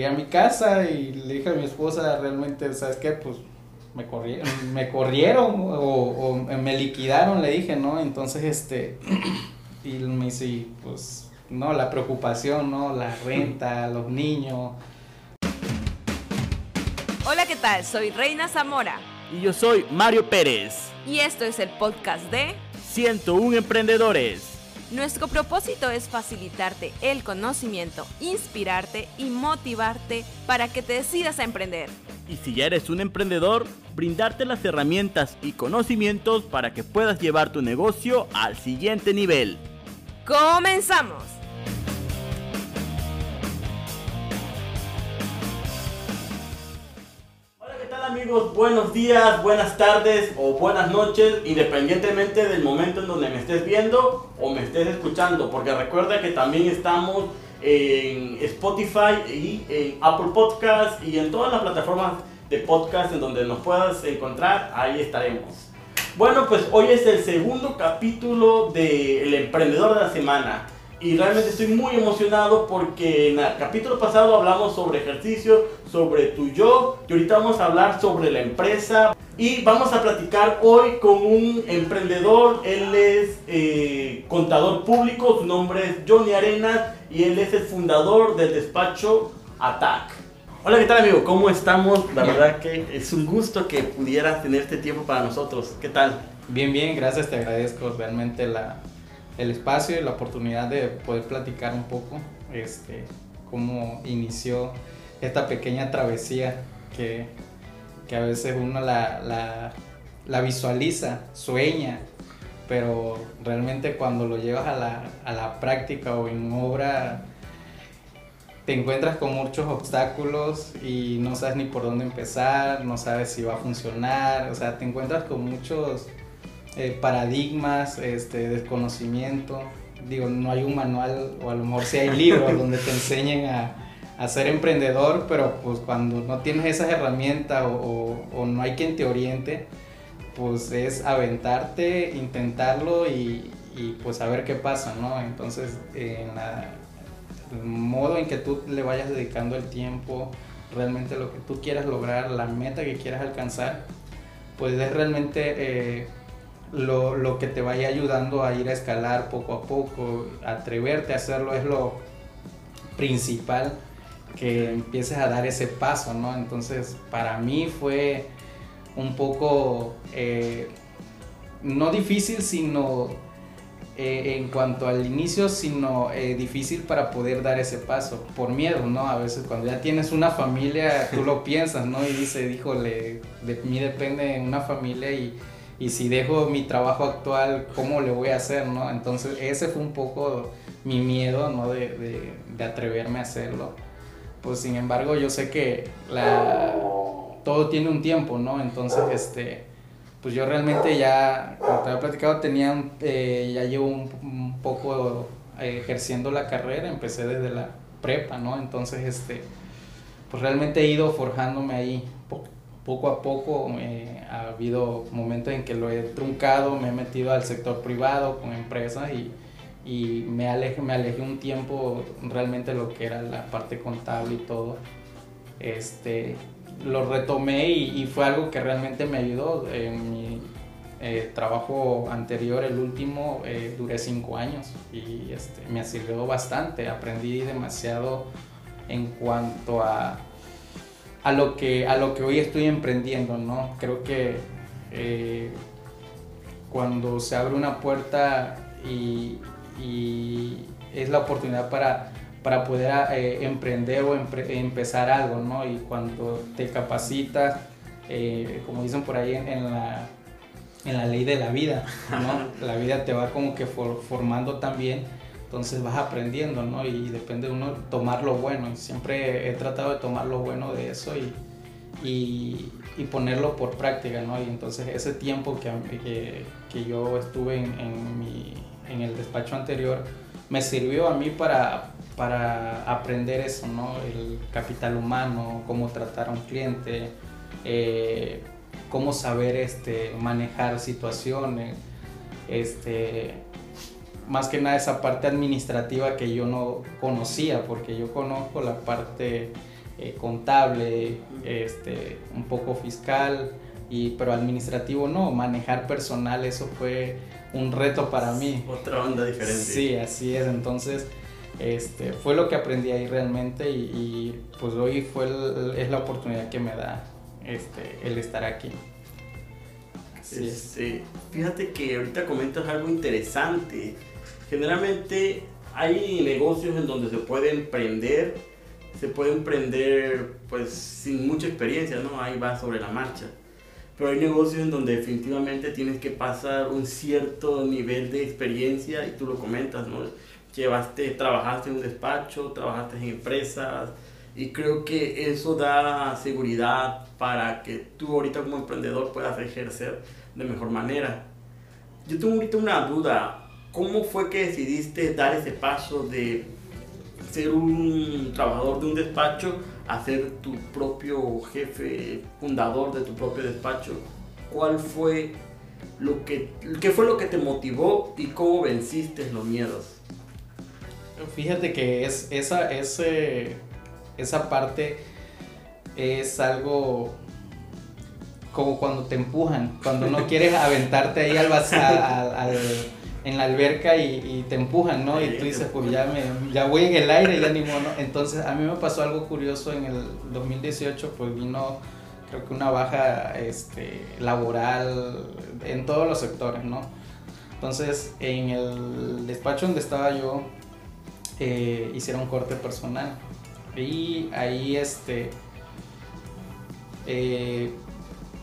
Llegué a mi casa y le dije a mi esposa, realmente, ¿sabes qué? Pues me corrieron, me corrieron o, me liquidaron, le dije, ¿no? Entonces, este, y me dice, pues, no, la preocupación, ¿no? La renta, los niños. Hola, ¿qué tal? Soy Reina Zamora. Y yo soy Mario Pérez. Y esto es el podcast de 101 Emprendedores. Nuestro propósito es facilitarte el conocimiento, inspirarte y motivarte para que te decidas a emprender. Y si ya eres un emprendedor, brindarte las herramientas y conocimientos para que puedas llevar tu negocio al siguiente nivel. ¡Comenzamos! Amigos, buenos días, buenas tardes o buenas noches, independientemente del momento en donde me estés viendo o me estés escuchando, porque recuerda que también estamos en Spotify y en Apple Podcast y en todas las plataformas de podcast en donde nos puedas encontrar, ahí estaremos. Bueno, pues hoy es el segundo capítulo de El Emprendedor de la Semana y realmente estoy muy emocionado porque en el capítulo pasado hablamos sobre ejercicio, sobre tu yo y ahorita vamos a hablar sobre la empresa y vamos a platicar hoy con un emprendedor, él es eh, contador público, su nombre es Johnny Arena y él es el fundador del despacho ATAC. Hola, ¿qué tal amigo? ¿Cómo estamos? La verdad que es un gusto que pudieras tener este tiempo para nosotros. ¿Qué tal? Bien, bien, gracias, te agradezco realmente la, el espacio y la oportunidad de poder platicar un poco este, cómo inició esta pequeña travesía que, que a veces uno la, la, visualiza, sueña, pero realmente cuando lo llevas a la, a la práctica o en obra te encuentras con muchos obstáculos y no sabes ni por dónde empezar, no sabes si va a funcionar, o sea, te encuentras con muchos eh, paradigmas, este, desconocimiento. Digo, no hay un manual, o a lo mejor sí hay libros donde te enseñen a, a, ser emprendedor, pero pues cuando no tienes esas herramientas o, o, no hay quien te oriente, pues es aventarte, intentarlo y, y pues a ver qué pasa, ¿no? Entonces, en la, el modo en que tú le vayas dedicando el tiempo, realmente lo que tú quieras lograr, la meta que quieras alcanzar, pues es realmente... Eh, lo, lo, que te vaya ayudando a ir a escalar poco a poco, atreverte a hacerlo es lo principal, que empieces a dar ese paso, ¿no? Entonces, para mí fue un poco, eh, no difícil, sino eh, en cuanto al inicio, sino eh, difícil para poder dar ese paso, por miedo, ¿no? A veces cuando ya tienes una familia, tú lo piensas, ¿no? Y dices, híjole, de mí depende una familia y y si dejo mi trabajo actual, ¿cómo le voy a hacer? ¿no? Entonces ese fue un poco mi miedo ¿no? de, de, atreverme a hacerlo. Pues sin embargo yo sé que la, todo tiene un tiempo, ¿no? Entonces, este, pues yo realmente ya, como te había platicado, tenía, eh, ya llevo un, poco eh, ejerciendo la carrera, empecé desde la prepa, ¿no? Entonces, este, pues realmente he ido forjándome ahí poco a poco eh, ha habido momentos en que lo he truncado, me he metido al sector privado con empresas y, y me, alejé, un tiempo realmente lo que era la parte contable y todo. Este, lo retomé y, fue algo que realmente me ayudó. En mi eh, trabajo anterior, el último, eh, duré cinco años y este, me sirvió bastante. Aprendí demasiado en cuanto a a lo que, a lo que hoy estoy emprendiendo, ¿no? Creo que eh, cuando se abre una puerta y, es la oportunidad para, para poder eh, emprender o empezar algo, ¿no? Y cuando te capacitas, eh, como dicen por ahí en, la, en la ley de la vida, ¿no? La vida te va como que formando también entonces vas aprendiendo, ¿no? Y depende de uno tomar lo bueno. Siempre he tratado de tomar lo bueno de eso y, y, y ponerlo por práctica, ¿no? Y entonces ese tiempo que, que, que yo estuve en, en, mi, el despacho anterior me sirvió a mí para, para aprender eso, ¿no? El capital humano, cómo tratar a un cliente, eh, cómo saber este, manejar situaciones, este, más que nada esa parte administrativa que yo no conocía, porque yo conozco la parte eh, contable, este, un poco fiscal, y, pero administrativo no, manejar personal, eso fue un reto para mí. Otra onda diferente. Sí, así es, entonces este, fue lo que aprendí ahí realmente y, pues hoy fue es la oportunidad que me da este, el estar aquí. Sí. Este, fíjate que ahorita comentas algo interesante. Generalmente hay negocios en donde se puede emprender, se puede emprender pues sin mucha experiencia, ¿no? Ahí va sobre la marcha. Pero hay negocios en donde definitivamente tienes que pasar un cierto nivel de experiencia y tú lo comentas, ¿no? Llevaste, trabajaste en un despacho, trabajaste en empresas y creo que eso da seguridad para que tú ahorita como emprendedor puedas ejercer de mejor manera. Yo tengo ahorita una duda, ¿cómo fue que decidiste dar ese paso de ser un trabajador de un despacho a ser tu propio jefe, fundador de tu propio despacho? ¿Cuál fue lo que, qué fue lo que te motivó y cómo venciste los miedos? Fíjate que es esa, ese, esa parte es algo como cuando te empujan, cuando no quieres aventarte ahí al, al, en la alberca y, te empujan, ¿no? Y tú dices, pues ya, me, ya voy en el aire, y ya ni modo. Entonces a mí me pasó algo curioso en el 2018, pues vino creo que una baja este, laboral en todos los sectores, ¿no? Entonces en el despacho donde estaba yo eh, hicieron corte personal y ahí este eh,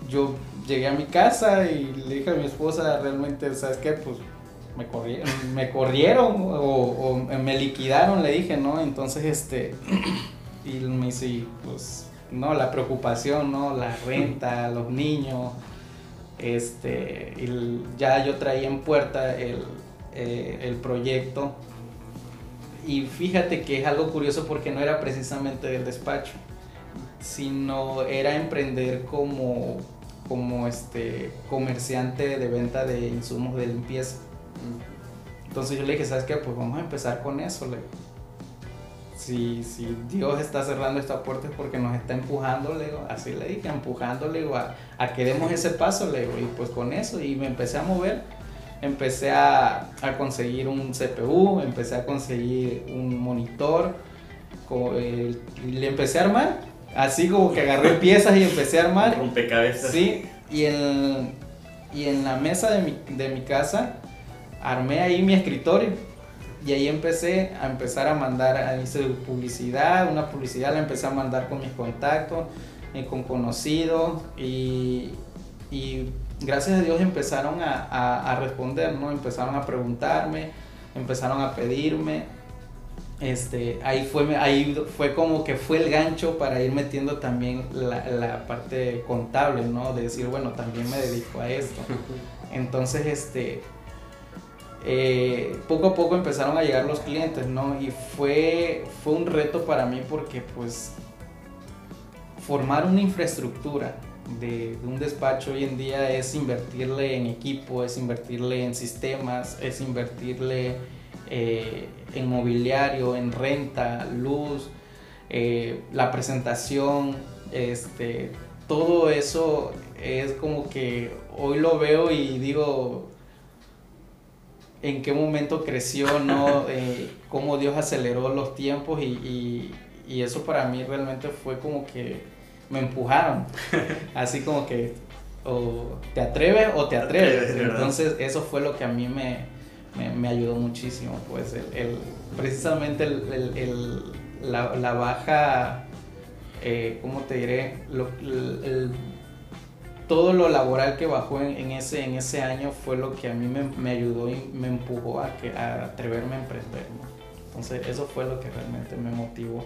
yo llegué a mi casa y le dije a mi esposa realmente, ¿sabes qué? Pues me corrieron, me corrieron o, me liquidaron, le dije, ¿no? Entonces, este, y me dice, pues, no, la preocupación, ¿no? La renta, los niños, este, y ya yo traía en puerta el, eh, el proyecto. Y fíjate que es algo curioso porque no era precisamente del despacho, sino era emprender como como este comerciante de venta de insumos de limpieza. Entonces yo le dije, ¿sabes qué? Pues vamos a empezar con eso. Le si, si Dios está cerrando esta puerta es porque nos está empujando, le digo, así le dije, empujándole a, a que demos ese paso, le digo, y pues con eso, y me empecé a mover, empecé a, a conseguir un CPU, empecé a conseguir un monitor, y le empecé a armar, así como que agarré piezas y empecé a armar. Rompecabezas. Sí, y en, y en la mesa de mi, de mi casa armé ahí mi escritorio y ahí empecé a empezar a mandar, hice publicidad, una publicidad la empecé a mandar con mis contactos, y eh, con conocidos y, y, gracias a Dios empezaron a, a, responder, ¿no? Empezaron a preguntarme, empezaron a pedirme. Este, ahí, fue, ahí fue como que fue el gancho para ir metiendo también la, la parte contable, ¿no? De decir, bueno, también me dedico a esto. Entonces, este, eh, poco a poco empezaron a llegar los clientes, ¿no? Y fue, fue un reto para mí porque pues formar una infraestructura de, un despacho hoy en día es invertirle en equipo, es invertirle en sistemas, es invertirle eh, en mobiliario, en renta, luz, eh, la presentación, este, todo eso es como que hoy lo veo y digo, en qué momento creció, ¿no? Eh, cómo Dios aceleró los tiempos y, eso para mí realmente fue como que me empujaron. Así como que o te atreves o te atreves. Entonces eso fue lo que a mí me, ayudó muchísimo. Pues el, precisamente el, la, baja, eh, ¿cómo te diré? el todo lo laboral que bajó en, ese, en ese año fue lo que a mí me, ayudó y me empujó a, que, a atreverme a emprender. Entonces eso fue lo que realmente me motivó.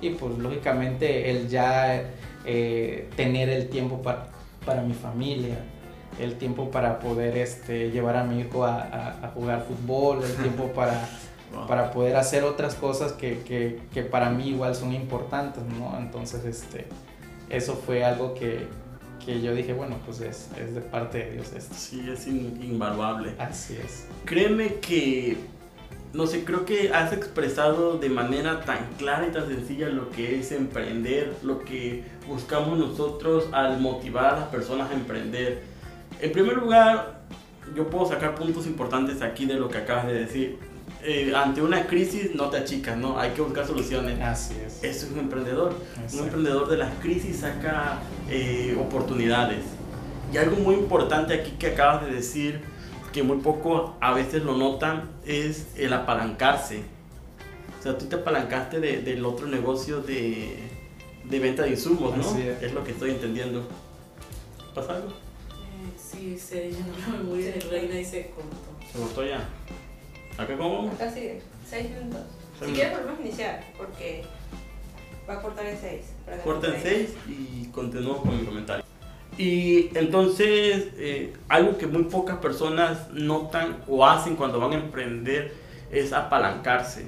Y pues lógicamente el ya eh, tener el tiempo para, para mi familia, el tiempo para poder este, llevar a mi hijo a, jugar fútbol, el tiempo para, para poder hacer otras cosas que, que, que, para mí igual son importantes, ¿no? Entonces este, eso fue algo que, que yo dije, bueno, pues es, es de parte de Dios esto. Sí, es invaluable. Así es. Créeme que no sé, creo que has expresado de manera tan clara y tan sencilla lo que es emprender, lo que buscamos nosotros al motivar a las personas a emprender. En primer lugar, yo puedo sacar puntos importantes aquí de lo que acabas de decir. Eh, ante una crisis no te achicas, ¿no? Hay que buscar soluciones. Así es. Eso es un emprendedor. Exacto. Un emprendedor de las crisis saca eh, oportunidades. Y algo muy importante aquí que acabas de decir, que muy poco a veces lo notan, es el apalancarse. O sea, tú te apalancaste de- del otro negocio de, de venta de insumos, ¿no? Así es. es lo que estoy entendiendo. ¿Pasa algo? Eh, sí, se llenó la memoria de reina y se cortó. ¿Se cortó ya? ¿Acá cómo vamos? Acá sigue, 6 minutos. Si quieres volvemos a iniciar, porque va a cortar en 6. Corta en 6 y continúo con mi comentario. Y entonces, eh, algo que muy pocas personas notan o hacen cuando van a emprender es apalancarse.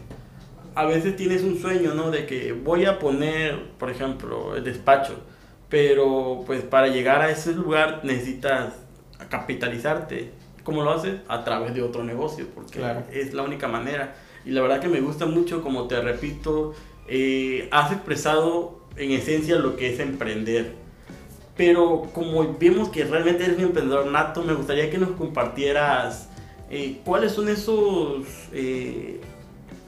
A veces tienes un sueño, ¿no? De que voy a poner, por ejemplo, el despacho, pero pues para llegar a ese lugar necesitas capitalizarte. ¿Cómo lo haces? A través de otro negocio, porque Claro. es la única manera. Y la verdad que me gusta mucho, como te repito, eh, has expresado en esencia lo que es emprender. Pero como vemos que realmente eres un emprendedor nato, me gustaría que nos compartieras eh, cuáles son esos eh,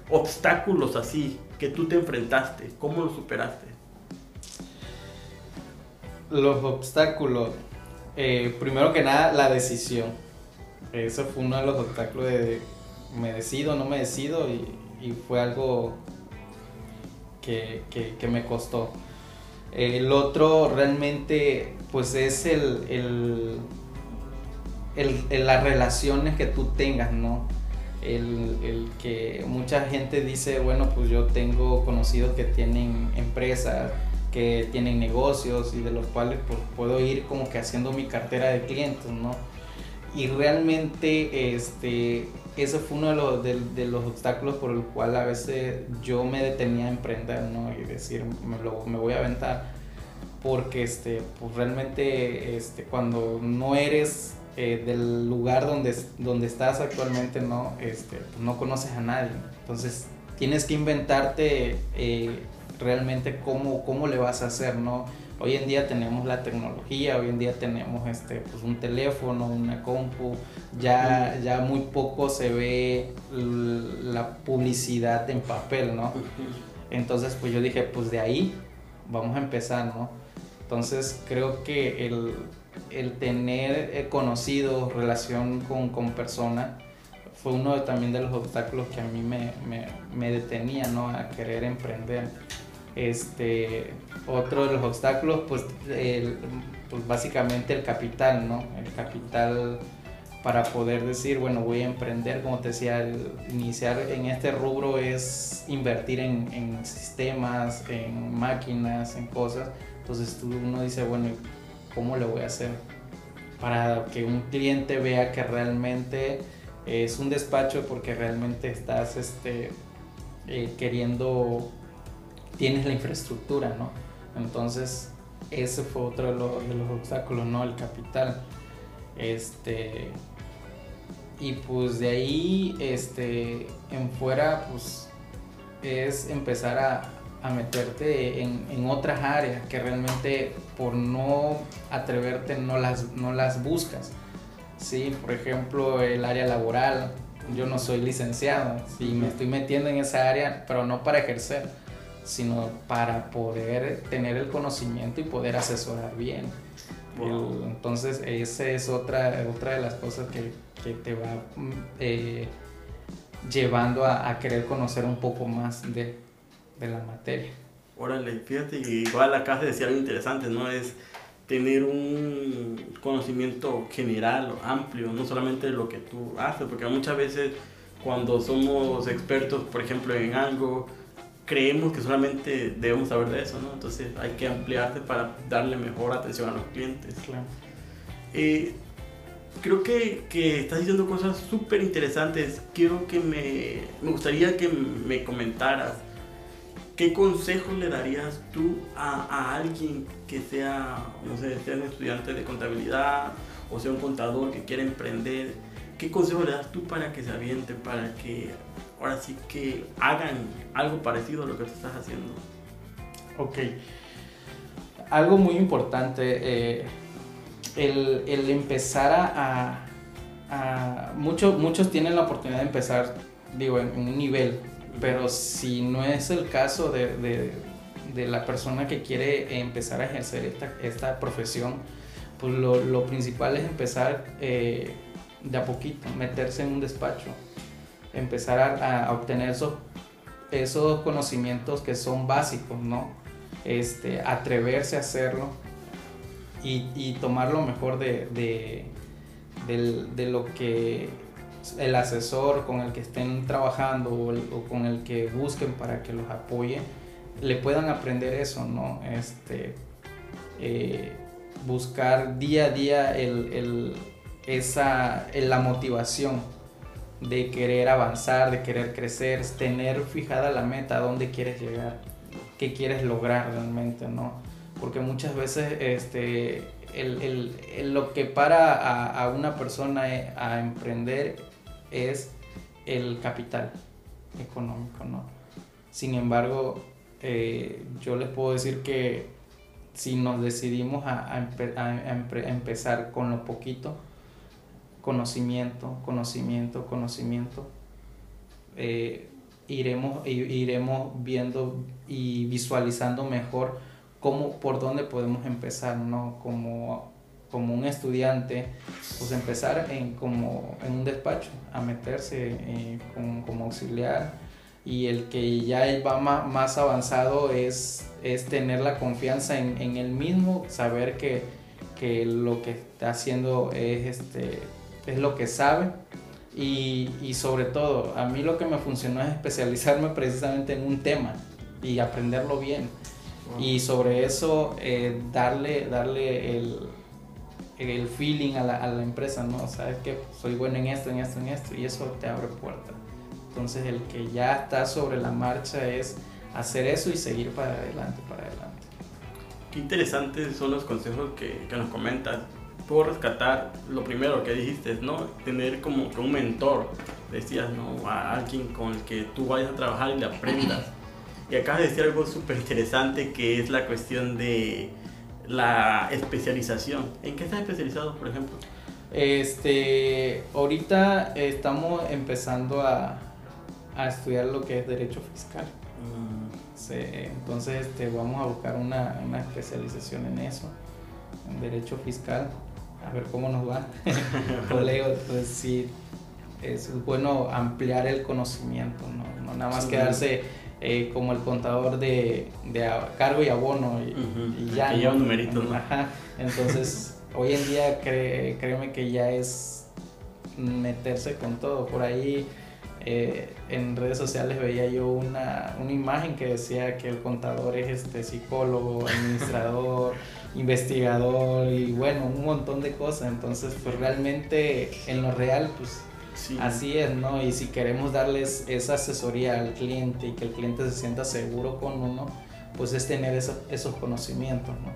obstáculos así que tú te enfrentaste, cómo los superaste. Los obstáculos. eh, primero que nada, la decisión. Eso fue uno de los obstáculos de me decido, no me decido y, y fue algo que, que- me costó. El otro realmente pues es el, el, el- el- las relaciones que tú tengas, ¿no? El, el que mucha gente dice, bueno, pues yo tengo conocidos que tienen empresas, que tienen negocios y de los cuales pues, puedo ir como que haciendo mi cartera de clientes, ¿no? Y realmente este, ese fue uno de los, de, los obstáculos por el cual a veces yo me detenía a emprender, ¿no? Y decir, me, lo, me voy a aventar. Porque este, pues realmente este, cuando no eres eh, del lugar donde, donde estás actualmente, ¿no? Este, pues no conoces a nadie. Entonces tienes que inventarte eh, realmente cómo, cómo le vas a hacer, ¿no? Hoy en día tenemos la tecnología, hoy en día tenemos este, pues un teléfono, una compu, ya, ya muy poco se ve la publicidad en papel, ¿no? Entonces pues yo dije, pues de ahí vamos a empezar, ¿no? Entonces creo que el, el tener eh, conocido, relación con, con personas, fue uno de- también de los obstáculos que a mí me, me, me detenía, ¿no? A querer emprender. Este, otro de los obstáculos, pues, pues básicamente el capital, ¿no? El capital para poder decir, bueno, voy a emprender, como te decía, iniciar en este rubro es invertir en, en sistemas, en máquinas, en cosas. Entonces tú, uno dice, bueno, ¿cómo le voy a hacer? Para que un cliente vea que realmente es un despacho porque realmente estás este, eh, queriendo, tienes la infraestructura, ¿no? Entonces, ese fue otro de, los- de los obstáculos, ¿no? El capital. Este, y pues de ahí, este, en fuera, pues es empezar a, a meterte en, en otras áreas que realmente por no atreverte no las, no las buscas. Sí, por ejemplo, el área laboral. Yo no soy licenciado, sí, me estoy metiendo en esa área, pero no para ejercer, sino para poder tener el conocimiento y poder asesorar bien. Wow. Entonces, esa es otra, otra de las cosas que, que te va mm, eh, llevando a, a querer conocer un poco más de, de la materia. Órale, fíjate igual acabas de decir algo interesante, ¿no? Es tener un conocimiento general, amplio, no solamente de lo que tú haces, porque muchas veces cuando somos expertos, por ejemplo, en algo, creemos que solamente debemos saber de eso, ¿no? Entonces hay que ampliarse para darle mejor atención a los clientes. Claro. Eh, creo que, que estás diciendo cosas súper interesantes. Quiero que me, me gustaría que me comentaras qué consejos le darías tú a, a alguien que sea, no sé, sea un estudiante de contabilidad o sea un contador que quiera emprender. ¿Qué consejo le das tú para que se aviente, para que ahora sí que hagan algo parecido a lo que tú estás haciendo. Ok. Algo muy importante, eh, el, el empezar a... a, muchos, muchos tienen la oportunidad de empezar, digo, en, en un nivel, pero si no es el caso de, de, de la persona que quiere empezar a ejercer esta, esta profesión, pues lo, lo principal es empezar eh, de a poquito, meterse en un despacho, empezar a, obtener esos, esos conocimientos que son básicos, ¿no? Este, atreverse a hacerlo y, y tomar lo mejor de, de, de lo que el asesor con el que estén trabajando o, con el que busquen para que los apoye, le puedan aprender eso, ¿no? Este, eh, buscar día a día el, el- esa, la motivación de querer avanzar, de querer crecer, tener fijada la meta, a dónde quieres llegar, qué quieres lograr realmente, ¿no? Porque muchas veces este, el, el- lo que para a, una persona eh, a emprender es el capital económico, ¿no? Sin embargo, eh, yo les puedo decir que si nos decidimos a, a empezar con lo poquito, conocimiento, conocimiento, conocimiento, eh, iremos, iremos viendo y visualizando mejor cómo, por dónde podemos empezar, ¿no? Como, como un estudiante, pues empezar en, como en un despacho, a meterse eh, como, auxiliar y el que ya va más, avanzado es, es tener la confianza en, en él mismo, saber que, que lo que está haciendo es, este, es lo que sabe y, y sobre todo a mí lo que me funcionó es especializarme precisamente en un tema y aprenderlo bien y sobre eso eh, darle, darle el, el feeling a la, a la empresa, ¿no? Sabes que soy bueno en esto, en esto, en esto y eso te abre puertas. Entonces el que ya está sobre la marcha es hacer eso y seguir para adelante, para adelante. Qué interesantes son los consejos que, que nos comentas. Puedo rescatar lo primero que dijiste, ¿no? Tener como que un mentor, decías, ¿no? A alguien con el que tú vayas a trabajar y le aprendas. Y acabas de decir algo súper interesante que es la cuestión de la especialización. ¿En qué estás especializado, por ejemplo? Este, ahorita estamos empezando a, a estudiar lo que es derecho fiscal. Sí, entonces este, vamos a buscar una, una especialización en eso, en derecho fiscal, a ver cómo nos va. Colegio, pues sí, es bueno ampliar el conocimiento, no, no nada más Sí. quedarse eh, como el contador de, de cargo y abono y, ya. que lleva numeritos, ¿no? Ajá, entonces hoy en día cre- créeme que ya es meterse con todo, por ahí eh, en redes sociales veía yo una, una imagen que decía que el contador es este psicólogo, administrador, investigador y bueno, un montón de cosas. Entonces, pues realmente en lo real, pues Sí. así es, ¿no? Y si queremos darles esa asesoría al cliente y que el cliente se sienta seguro con uno, pues es tener eso- esos conocimientos, ¿no?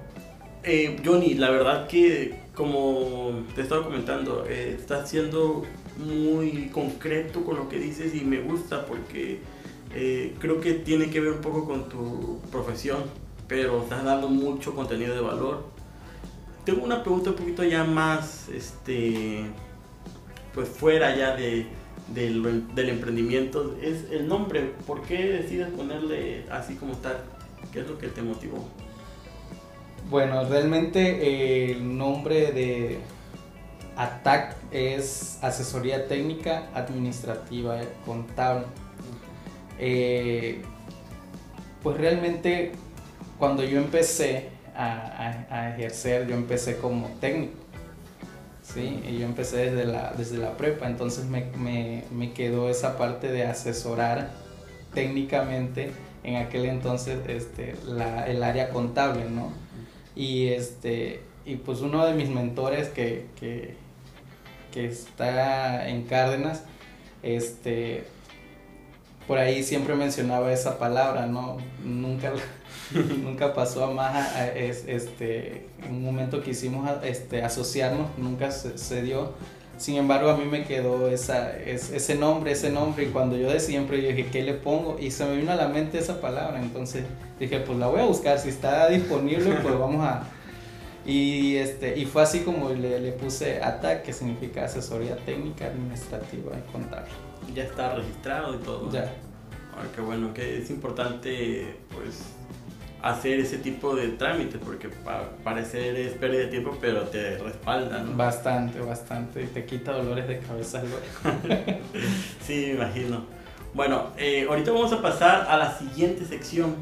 Eh, Johnny, la verdad que como te estaba comentando, eh, estás siendo muy concreto con lo que dices y me gusta porque eh, creo que tiene que ver un poco con tu profesión, pero estás dando mucho contenido de valor. Tengo una pregunta un poquito ya más, este, pues fuera ya de, del emprendimiento, es el nombre. ¿Por qué decides ponerle así como tal? ¿Qué es lo que te motivó? Bueno, realmente eh, el nombre de ATAC es Asesoría Técnica Administrativa Contable. Eh, pues realmente cuando yo empecé a, ejercer, yo empecé como técnico. Sí, y yo empecé desde la, desde la prepa, entonces me, me- me quedó esa parte de asesorar técnicamente en aquel entonces este, la- el área contable, ¿no? Y este y pues uno de mis mentores que, que está en Cárdenas, este por ahí siempre mencionaba esa palabra, ¿no? Nunca, nunca pasó a más, este, en un momento quisimos a- este, asociarnos, nunca se, dio, Sin embargo, a mí me quedó esa, es- ese nombre, ese nombre, y cuando yo de siempre dije, ¿qué le pongo? Y se me vino a la mente esa palabra, entonces dije, pues la voy a buscar, si está disponible, pues vamos a... Y, este, y fue así como le, le puse ATA, que significa Asesoría Técnica Administrativa y Contable. Ya está registrado y todo. Ya, Ay, qué bueno, que es importante pues hacer ese tipo de trámites porque pa parecer es pérdida de tiempo pero te respalda, ¿no? bastante, bastante, y te quita dolores de cabeza luego. Sí, me imagino. Bueno, eh, ahorita vamos a pasar a la siguiente sección.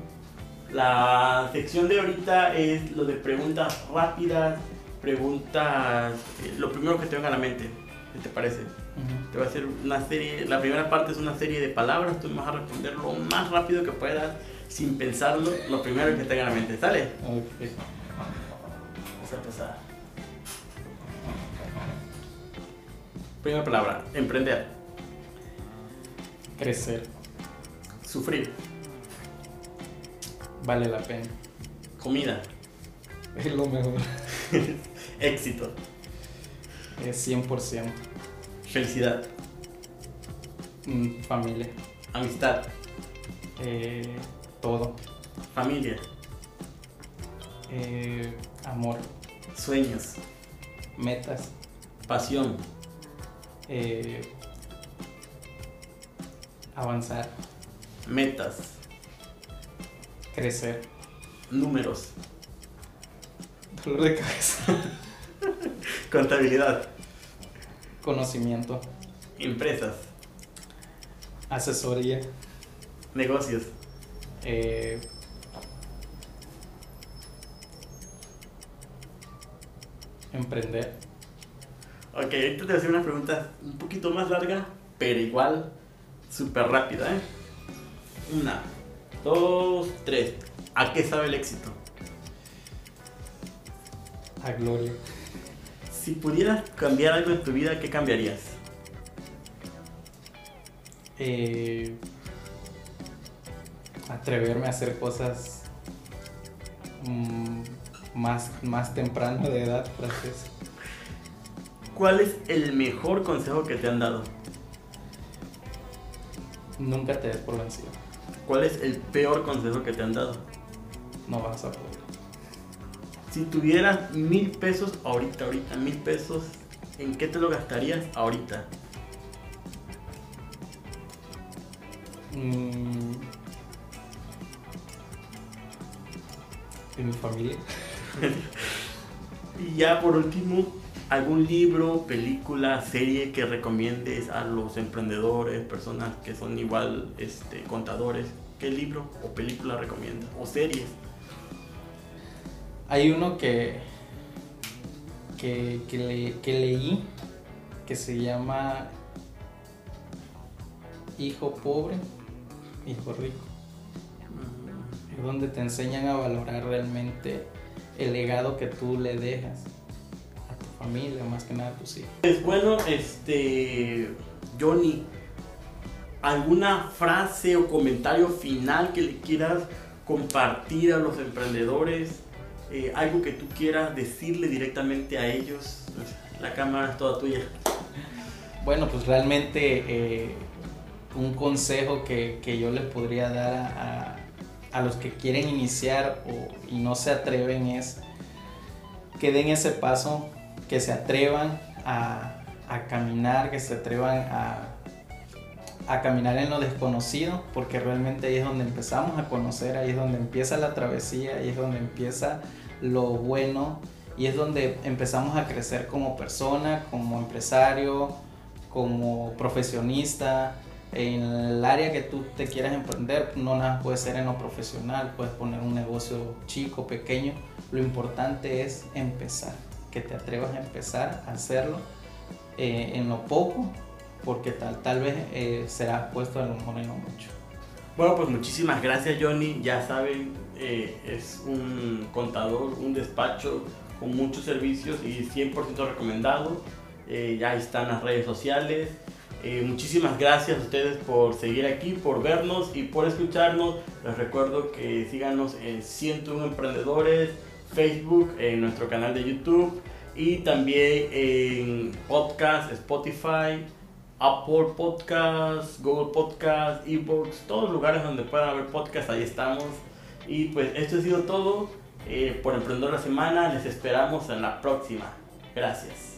La sección de ahorita es lo de preguntas rápidas, preguntas, eh, lo primero que te venga a la mente, ¿qué te parece? Te voy a hacer una serie, la primera parte es una serie de palabras, tú me vas a responder lo más rápido que puedas, sin pensarlo, lo primero que te venga a la mente, ¿sale? Ok. Vamos a empezar. Primera palabra, emprender, Crecer, sufrir, vale la pena, comida, es lo mejor, éxito, es 100%. felicidad, Mm, familia, amistad, eh, todo, familia, eh, amor, sueños, metas, pasión, eh, avanzar, metas, crecer, números, dolor de cabeza, contabilidad, conocimiento, empresas, asesoría, negocios, eh, emprender, Ok, ahorita te voy a hacer una pregunta un poquito más larga, pero igual súper rápida, ¿eh? Una, dos, tres. ¿A qué sabe el éxito? a gloria, Si pudieras cambiar algo en tu vida, ¿qué cambiarías? eh, atreverme a hacer cosas mm, más, más temprano de edad, decirlo. ¿Cuál es el mejor consejo que te han dado? Nunca te des por vencido, ¿Cuál es el peor consejo que te han dado? no vas a poder. Si tuvieras mil pesos ahorita, ahorita, mil pesos, ¿en qué te lo gastarías ahorita? Mm, en mi familia. Y ya por último, ¿algún libro, película, serie que recomiendes a los emprendedores, personas que son igual este, contadores? ¿Qué libro o película recomiendas? ¿O series? Hay uno que, que, que, le- que leí que se llama Hijo pobre, hijo rico. Es donde te enseñan a valorar realmente el legado que tú le dejas familia, más que nada a tus hijos. Pues bueno, este Johnny, ¿alguna frase o comentario final que le quieras compartir a los emprendedores? Eh, algo que tú quieras decirle directamente a ellos. La cámara es toda tuya. Bueno, pues realmente eh, un consejo que, que yo les podría dar a, a- a los que quieren iniciar o- y no se atreven es que den ese paso, que se atrevan a, a caminar, que se atrevan a, a caminar en lo desconocido, porque realmente ahí es donde empezamos a conocer, ahí es donde empieza la travesía, ahí es donde empieza lo bueno y es donde empezamos a crecer como persona, como empresario, como profesionista. En el área que tú te quieras emprender, no nada puede ser en lo profesional, puedes poner un negocio chico, pequeño. Lo importante es empezar, que te atrevas a empezar a hacerlo eh, en lo poco, porque tal, tal vez eh, serás puesto a lo mejor en lo mucho. Bueno, pues muchísimas gracias Johnny. Ya saben, eh, es un contador, un despacho con muchos servicios y 100% recomendado. Eh, ya están las redes sociales. Eh, muchísimas gracias a ustedes por seguir aquí, por vernos y por escucharnos. Les recuerdo que síganos en 101 Emprendedores, Facebook, en nuestro canal de YouTube y también en podcast, Spotify, Apple Podcast, Google Podcast, Ebooks, todos los lugares donde puedan haber podcast, ahí estamos. Y pues esto ha sido todo eh, por Emprendedor la Semana. Les esperamos en la próxima. Gracias.